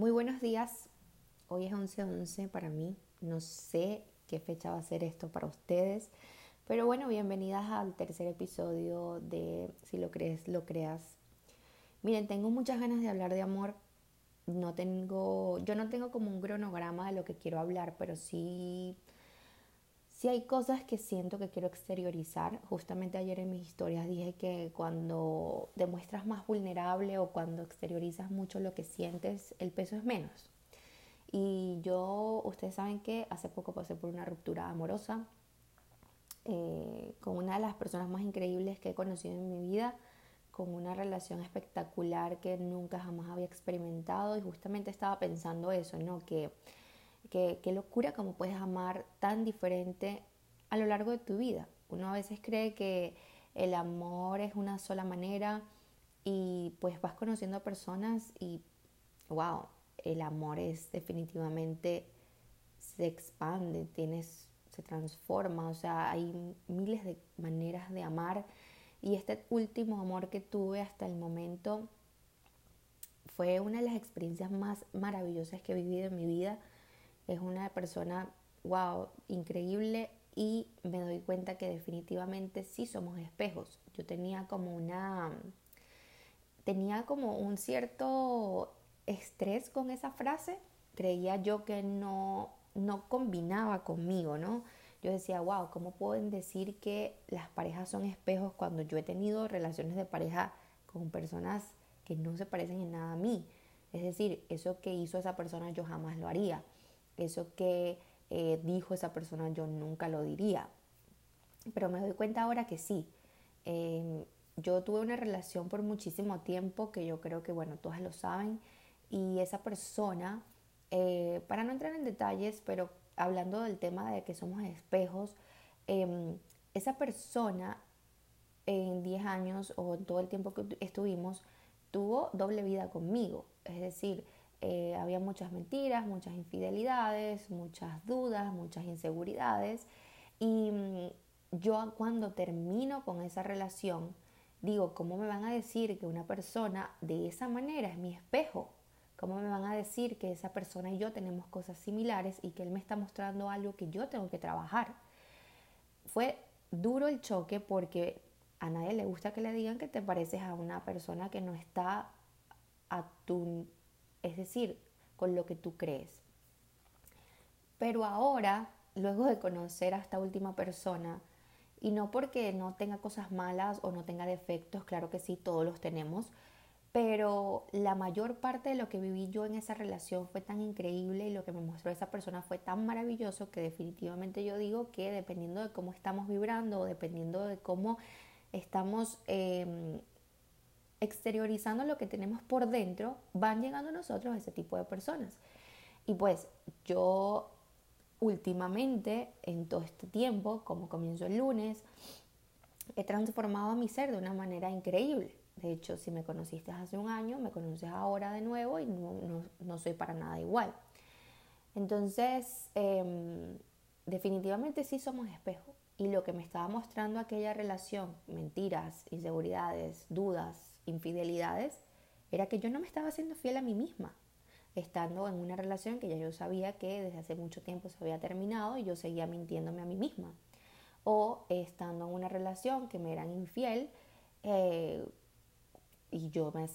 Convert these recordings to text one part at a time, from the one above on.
Muy buenos días. Hoy es 11-11 para mí. No sé qué fecha va a ser esto para ustedes. Pero bueno, bienvenidas al tercer episodio de Si lo crees, lo creas. Miren, tengo muchas ganas de hablar de amor. No tengo, yo no tengo como un cronograma de lo que quiero hablar, pero sí si hay cosas que siento que quiero exteriorizar. Justamente ayer en mis historias dije que cuando demuestras más vulnerable o cuando exteriorizas mucho lo que sientes, el peso es menos. Y yo, ustedes saben que hace poco pasé por una ruptura amorosa eh, con una de las personas más increíbles que he conocido en mi vida, con una relación espectacular que nunca jamás había experimentado y justamente estaba pensando eso, ¿no? Que Qué, locura como puedes amar tan diferente a lo largo de tu vida. Uno a veces cree que el amor es una sola manera y pues vas conociendo a personas y wow, el amor es definitivamente se expande, tienes se transforma, o sea, hay miles de maneras de amar y este último amor que tuve hasta el momento fue una de las experiencias más maravillosas que he vivido en mi vida es una persona, wow, increíble y me doy cuenta que definitivamente sí somos espejos. Yo tenía como una, tenía como un cierto estrés con esa frase, creía yo que no, no combinaba conmigo, ¿no? Yo decía, wow, ¿cómo pueden decir que las parejas son espejos cuando yo he tenido relaciones de pareja con personas que no se parecen en nada a mí? Es decir, eso que hizo esa persona yo jamás lo haría eso que eh, dijo esa persona yo nunca lo diría. Pero me doy cuenta ahora que sí. Em, yo tuve una relación por muchísimo tiempo que yo creo que, bueno, todas lo saben. Y esa persona, eh, para no entrar en detalles, pero hablando del tema de que somos espejos, em, esa persona en 10 años o todo el tiempo que estuvimos, tuvo doble vida conmigo. Es decir, eh, había muchas mentiras, muchas infidelidades, muchas dudas, muchas inseguridades. Y mm, yo cuando termino con esa relación, digo, ¿cómo me van a decir que una persona de esa manera es mi espejo? ¿Cómo me van a decir que esa persona y yo tenemos cosas similares y que él me está mostrando algo que yo tengo que trabajar? Fue duro el choque porque a nadie le gusta que le digan que te pareces a una persona que no está a tu es decir, con lo que tú crees. Pero ahora, luego de conocer a esta última persona, y no porque no tenga cosas malas o no tenga defectos, claro que sí, todos los tenemos, pero la mayor parte de lo que viví yo en esa relación fue tan increíble y lo que me mostró esa persona fue tan maravilloso que definitivamente yo digo que dependiendo de cómo estamos vibrando o dependiendo de cómo estamos em, exteriorizando lo que tenemos por dentro, van llegando a nosotros ese tipo de personas. Y pues yo últimamente, en todo este tiempo, como comienzo el lunes, he transformado a mi ser de una manera increíble. De hecho, si me conociste hace un año, me conoces ahora de nuevo y no, soy para nada igual. Entonces, em, definitivamente sí somos espejo. Y lo que me estaba mostrando aquella relación, mentiras, inseguridades, dudas, infidelidades era que yo no me estaba haciendo fiel a mí misma, estando en una relación que ya yo sabía que desde hace mucho tiempo se había terminado y yo seguía mintiéndome a mí misma. O estando en una relación que me eran infiel eh, y yo me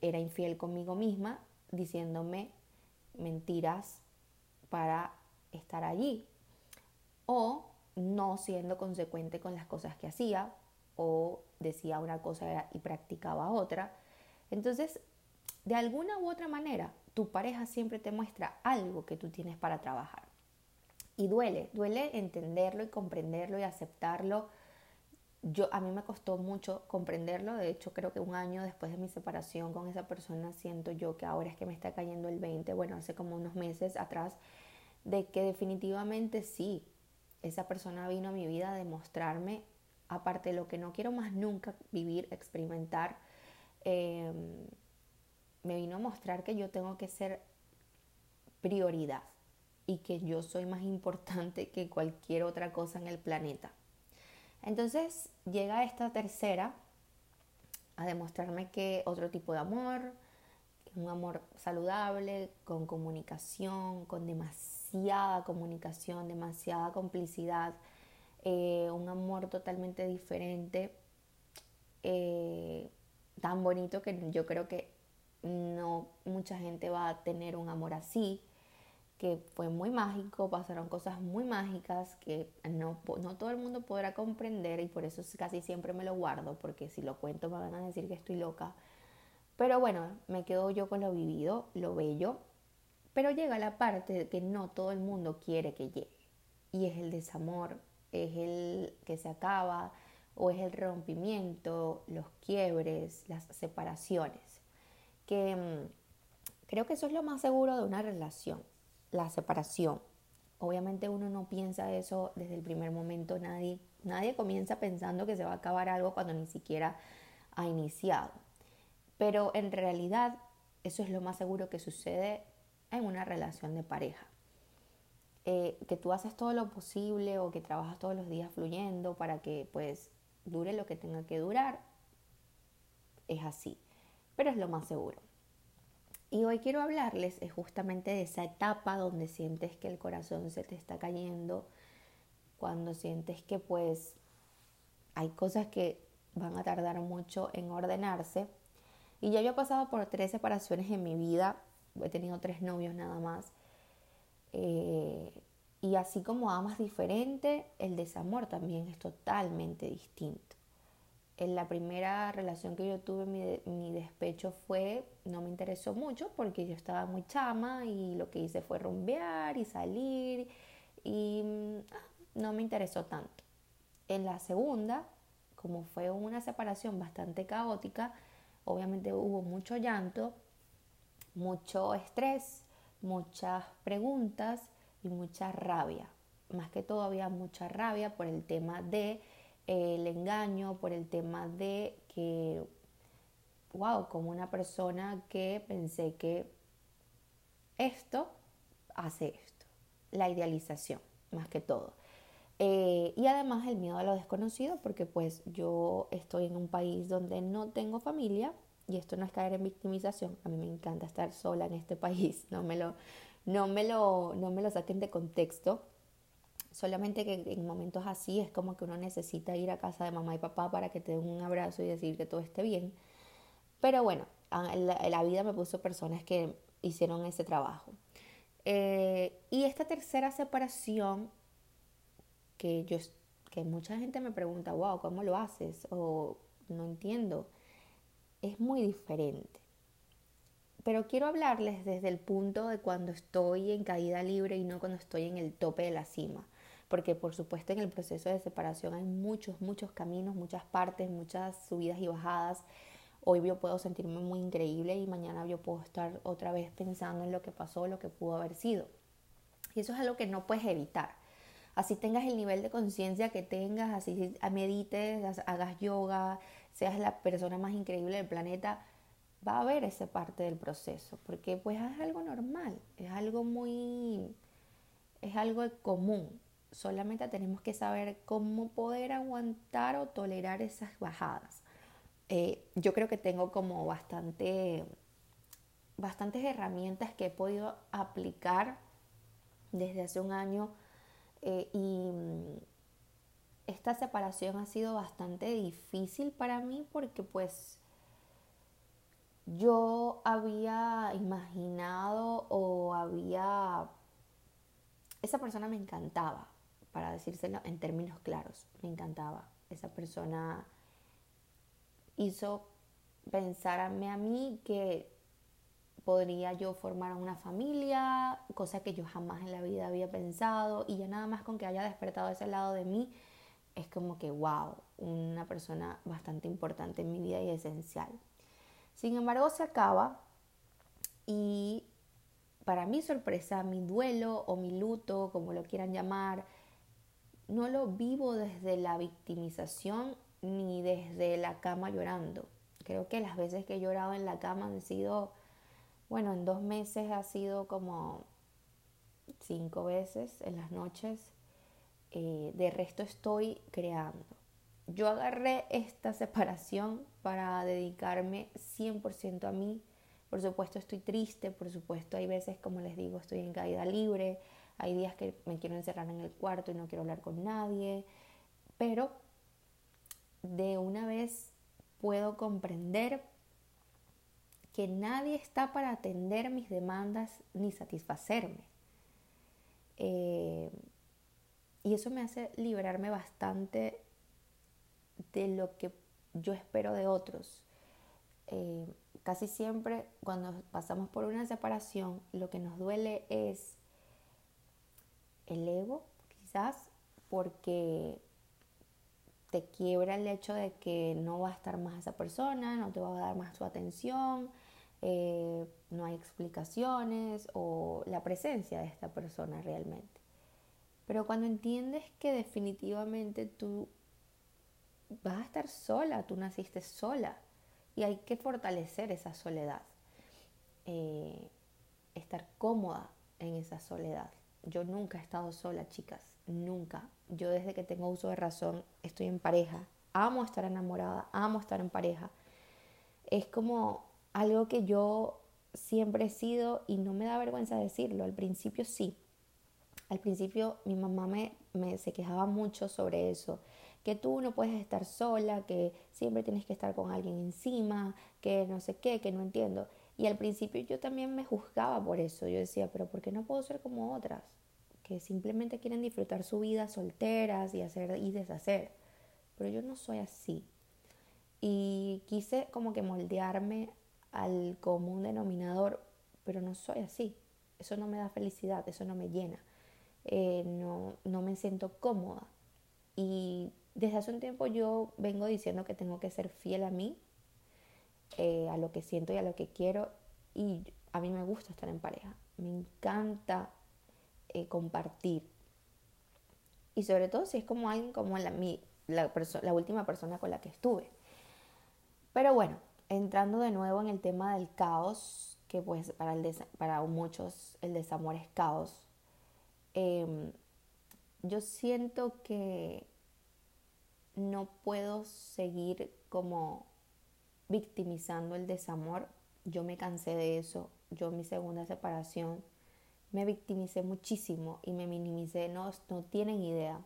era infiel conmigo misma diciéndome mentiras para estar allí. O no siendo consecuente con las cosas que hacía o decía una cosa y practicaba otra. Entonces, de alguna u otra manera, tu pareja siempre te muestra algo que tú tienes para trabajar. Y duele, duele entenderlo y comprenderlo y aceptarlo. Yo, a mí me costó mucho comprenderlo, de hecho creo que un año después de mi separación con esa persona siento yo que ahora es que me está cayendo el 20, bueno, hace como unos meses atrás, de que definitivamente sí, esa persona vino a mi vida a demostrarme aparte de lo que no quiero más nunca vivir, experimentar, em, me vino a mostrar que yo tengo que ser prioridad y que yo soy más importante que cualquier otra cosa en el planeta. Entonces llega esta tercera a demostrarme que otro tipo de amor, un amor saludable, con comunicación, con demasiada comunicación, demasiada complicidad, eh, un amor totalmente diferente, eh, tan bonito que yo creo que no mucha gente va a tener un amor así, que fue muy mágico, pasaron cosas muy mágicas que no, no todo el mundo podrá comprender y por eso casi siempre me lo guardo, porque si lo cuento me van a decir que estoy loca. Pero bueno, me quedo yo con lo vivido, lo bello, pero llega la parte que no todo el mundo quiere que llegue, y es el desamor, es el que se acaba, o es el rompimiento, los quiebres, las separaciones, que mm, creo que eso es lo más seguro de una relación la separación. Obviamente uno no piensa eso desde el primer momento, nadie, nadie comienza pensando que se va a acabar algo cuando ni siquiera ha iniciado. Pero en realidad eso es lo más seguro que sucede en una relación de pareja. Eh, que tú haces todo lo posible o que trabajas todos los días fluyendo para que pues dure lo que tenga que durar, es así, pero es lo más seguro. Y hoy quiero hablarles es justamente de esa etapa donde sientes que el corazón se te está cayendo, cuando sientes que pues hay cosas que van a tardar mucho en ordenarse. Y ya yo he pasado por tres separaciones en mi vida, he tenido tres novios nada más. Eh, y así como amas diferente, el desamor también es totalmente distinto en la primera relación que yo tuve, mi, despecho fue, no me interesó mucho porque yo estaba muy chama y lo que hice fue rumbear y salir y mm, no me interesó tanto. En la segunda, como fue una separación bastante caótica, obviamente hubo mucho llanto, mucho estrés, muchas preguntas y mucha rabia. Más que todo había mucha rabia por el tema de el engaño, por el tema de que, wow, como una persona que pensé que esto hace esto, la idealización, más que todo. Eh, y además el miedo a lo desconocido, porque pues yo estoy en un país donde no tengo familia, y esto no es caer en victimización, a mí me encanta estar sola en este país, no me lo, no me lo, no me lo saquen de contexto, Solamente que en momentos así es como que uno necesita ir a casa de mamá y papá para que te den un abrazo y decir que todo esté bien. Pero bueno, la, vida me puso personas que hicieron ese trabajo. Eh, y esta tercera separación, que, yo, que mucha gente me pregunta, wow, ¿cómo lo haces? O no entiendo, es muy diferente. Pero quiero hablarles desde el punto de cuando estoy en caída libre y no cuando estoy en el tope de la cima porque por supuesto en el proceso de separación hay muchos, muchos caminos, muchas partes, muchas subidas y bajadas. Hoy yo puedo sentirme muy increíble y mañana yo puedo estar otra vez pensando en lo que pasó, lo que pudo haber sido. Y eso es algo que no puedes evitar. Así tengas el nivel de conciencia que tengas, así medites, hagas yoga, seas la persona más increíble del planeta, va a haber esa parte del proceso, porque pues es algo normal, es algo muy, es algo común. Solamente tenemos que saber cómo poder aguantar o tolerar esas bajadas. Eh, yo creo que tengo como bastante, bastantes herramientas que he podido aplicar desde hace un año eh, y mm, esta separación ha sido bastante difícil para mí porque pues yo había imaginado o había... Esa persona me encantaba, para decírselo en términos claros, me encantaba. Esa persona hizo pensarme a mí que podría yo formar una familia, cosa que yo jamás en la vida había pensado, y ya nada más con que haya despertado ese lado de mí, es como que, wow, una persona bastante importante en mi vida y esencial. Sin embargo, se acaba y para mi sorpresa, mi duelo o mi luto, como lo quieran llamar, no lo vivo desde la victimización ni desde la cama llorando. Creo que las veces que he llorado en la cama han sido, bueno, en dos meses ha sido como cinco veces en las noches. Eh, de resto estoy creando. Yo agarré esta separación para dedicarme 100% a mí, Por supuesto estoy triste, por supuesto hay veces, como les digo, estoy en caída libre, hay días que me quiero encerrar en el cuarto y no quiero hablar con nadie, pero de una vez puedo comprender que nadie está para atender mis demandas ni satisfacerme. Eh, y eso me hace liberarme bastante de lo que yo espero de otros. Eh, casi siempre cuando pasamos por una separación, lo que nos duele es el ego, quizás, porque te quiebra el hecho de que no va a estar más esa persona, no te va a dar más su atención, eh, no hay explicaciones o la presencia de esta persona realmente. Pero cuando entiendes que definitivamente tú vas a estar sola, tú naciste sola y hay que fortalecer esa soledad, eh, estar cómoda en esa soledad. Yo nunca he estado sola, chicas, nunca. Yo desde que tengo uso de razón estoy en pareja, amo estar enamorada, amo estar en pareja. Es como algo que yo siempre he sido y no me da vergüenza decirlo. Al principio sí. Al principio mi mamá me, se quejaba mucho sobre eso que tú no puedes estar sola, que siempre tienes que estar con alguien encima, que no sé qué, que no entiendo. Y al principio yo también me juzgaba por eso. Yo decía, pero ¿por qué no puedo ser como otras? Que simplemente quieren disfrutar su vida solteras y hacer y deshacer. Pero yo no soy así. Y quise como que moldearme al común denominador, pero no soy así. Eso no me da felicidad, eso no me llena. Eh, no, no me siento cómoda. Y desde hace un tiempo yo vengo diciendo que tengo que ser fiel a mí, eh, a lo que siento y a lo que quiero. Y a mí me gusta estar en pareja. Me encanta eh, compartir. Y sobre todo si es como alguien como la, la, la última persona con la que estuve. Pero bueno, entrando de nuevo en el tema del caos, que pues para, el para muchos el desamor es caos, em, yo siento que no puedo seguir como victimizando el desamor. Yo me cansé de eso. Yo en mi segunda separación me victimicé muchísimo y me minimicé. No, no tienen idea.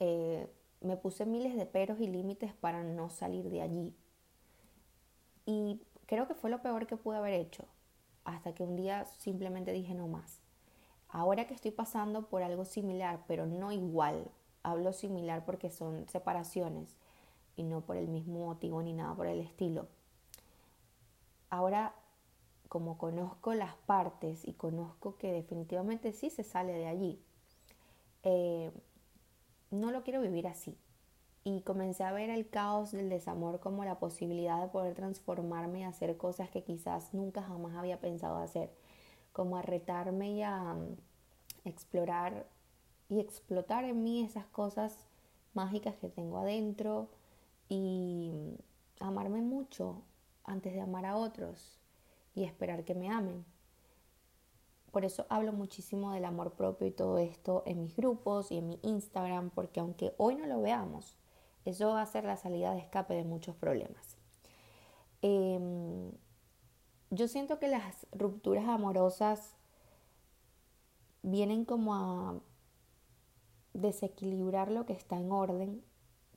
Eh, me puse miles de peros y límites para no salir de allí. Y creo que fue lo peor que pude haber hecho. Hasta que un día simplemente dije no más. Ahora que estoy pasando por algo similar, pero no igual, hablo similar porque son separaciones y no por el mismo motivo ni nada por el estilo. Ahora, como conozco las partes y conozco que definitivamente sí se sale de allí, eh, no lo quiero vivir así. Y comencé a ver el caos del desamor como la posibilidad de poder transformarme y hacer cosas que quizás nunca jamás había pensado hacer, como a retarme y a mm, explorar y explotar en mí esas cosas mágicas que tengo adentro y amarme mucho antes de amar a otros y esperar que me amen. Por eso hablo muchísimo del amor propio y todo esto en mis grupos y en mi Instagram, porque aunque hoy no lo veamos, eso va a ser la salida de escape de muchos problemas. Em, yo siento que las rupturas amorosas vienen como a desequilibrar lo que está en orden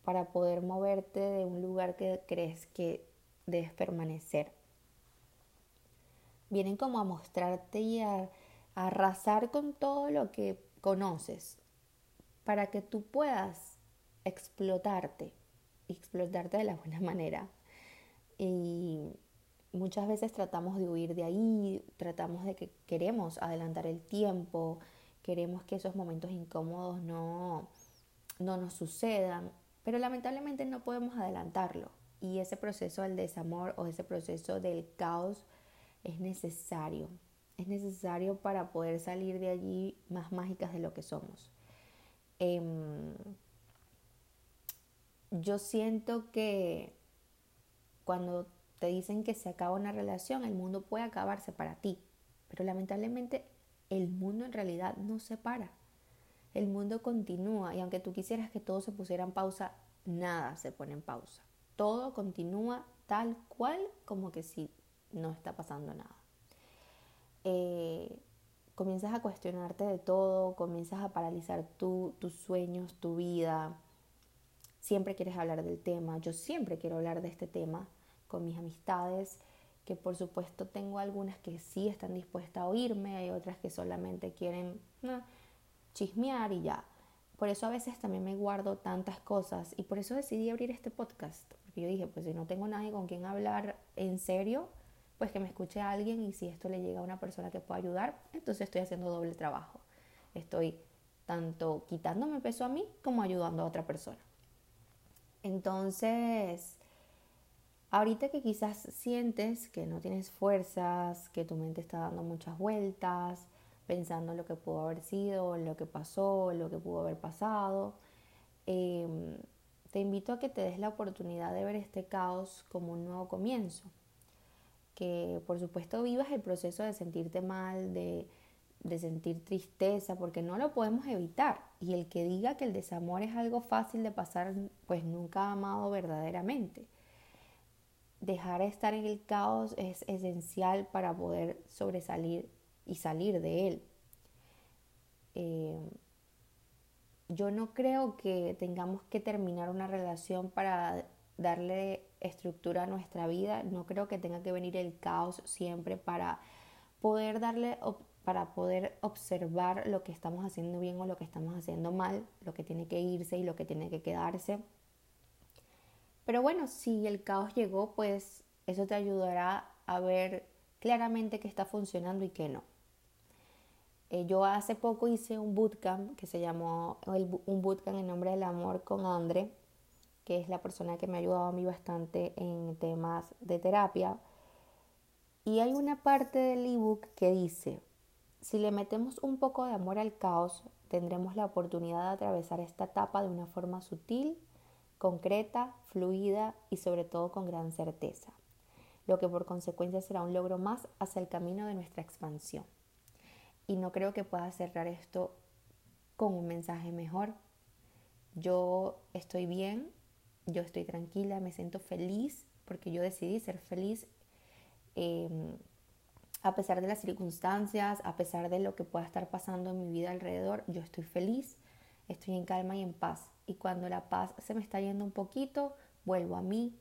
para poder moverte de un lugar que crees que debes permanecer. Vienen como a mostrarte y a, arrasar con todo lo que conoces para que tú puedas explotarte, explotarte de la buena manera. Y muchas veces tratamos de huir de ahí, tratamos de que queremos adelantar el tiempo, queremos que esos momentos incómodos no, no nos sucedan, pero lamentablemente no podemos adelantarlo. Y ese proceso del desamor o ese proceso del caos es necesario. Es necesario para poder salir de allí más mágicas de lo que somos. Em, yo siento que cuando te dicen que se acaba una relación, el mundo puede acabarse para ti, pero lamentablemente el mundo en realidad no se para. El mundo continúa y aunque tú quisieras que todo se pusiera en pausa, nada se pone en pausa. Todo continúa tal cual como que si no está pasando nada. Eh, comienzas a cuestionarte de todo, comienzas a paralizar tus sueños, tu vida. Siempre quieres hablar del tema. Yo siempre quiero hablar de este tema con mis amistades, que por supuesto tengo algunas que sí están dispuestas a oírme, hay otras que solamente quieren chismear y ya. Por eso a veces también me guardo tantas cosas y por eso decidí abrir este podcast. Porque yo dije, pues si no tengo nadie con quien hablar en serio, pues que me escuche a alguien y si esto le llega a una persona que pueda ayudar, entonces estoy haciendo doble trabajo. Estoy tanto quitándome peso a mí como ayudando a otra persona. Entonces, ahorita que quizás sientes que no tienes fuerzas, que tu mente está dando muchas vueltas, pensando en lo que pudo haber sido, lo que pasó, lo que pudo haber pasado, em, te invito a que te des la oportunidad de ver este caos como un nuevo comienzo. Que por supuesto vivas el proceso de sentirte mal, de, sentir tristeza, porque no lo podemos evitar. Y el que diga que el desamor es algo fácil de pasar, pues nunca ha amado verdaderamente. Dejar de estar en el caos es esencial para poder sobresalir y salir de él. Eh, yo no creo que tengamos que terminar una relación para darle estructura a nuestra vida. No creo que tenga que venir el caos siempre para poder darle para poder observar lo que estamos haciendo bien o lo que estamos haciendo mal, lo que tiene que irse y lo que tiene que quedarse. Pero bueno, si el caos llegó, pues eso te ayudará a ver claramente qué está funcionando y qué no. Eh, yo hace poco hice un bootcamp que se llamó un bootcamp en nombre del amor con Andre que es la persona que me ha ayudado a mí bastante en temas de terapia. Y hay una parte del ebook que dice, si le metemos un poco de amor al caos, tendremos la oportunidad de atravesar esta etapa de una forma sutil, concreta, fluida y sobre todo con gran certeza, lo que por consecuencia será un logro más hacia el camino de nuestra expansión. Y no creo que pueda cerrar esto con un mensaje mejor. Yo estoy bien, yo estoy tranquila, me siento feliz porque yo decidí ser feliz em, a pesar de las circunstancias, a pesar de lo que pueda estar pasando en mi vida alrededor, yo estoy feliz, estoy en calma y en paz. Y cuando la paz se me está yendo un poquito, vuelvo a mí,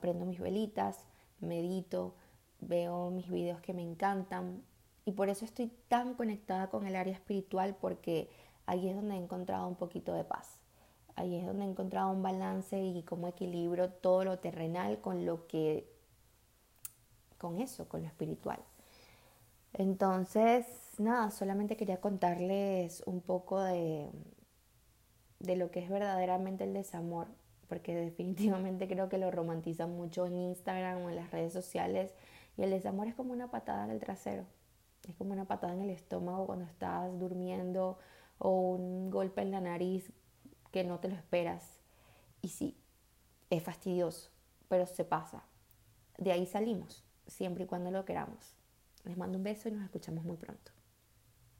prendo mis velitas, medito, veo mis videos que me encantan. Y por eso estoy tan conectada con el área espiritual porque ahí es donde he encontrado un poquito de paz. Ahí es donde he encontrado un balance y cómo equilibro todo lo terrenal con lo que, con eso, con lo espiritual. Entonces, nada, solamente quería contarles un poco de, de lo que es verdaderamente el desamor, porque definitivamente creo que lo romantizan mucho en Instagram o en las redes sociales, y el desamor es como una patada en el trasero, es como una patada en el estómago cuando estás durmiendo o un golpe en la nariz que no te lo esperas. Y sí, es fastidioso, pero se pasa. De ahí salimos, siempre y cuando lo queramos. Les mando un beso y nos escuchamos muy pronto.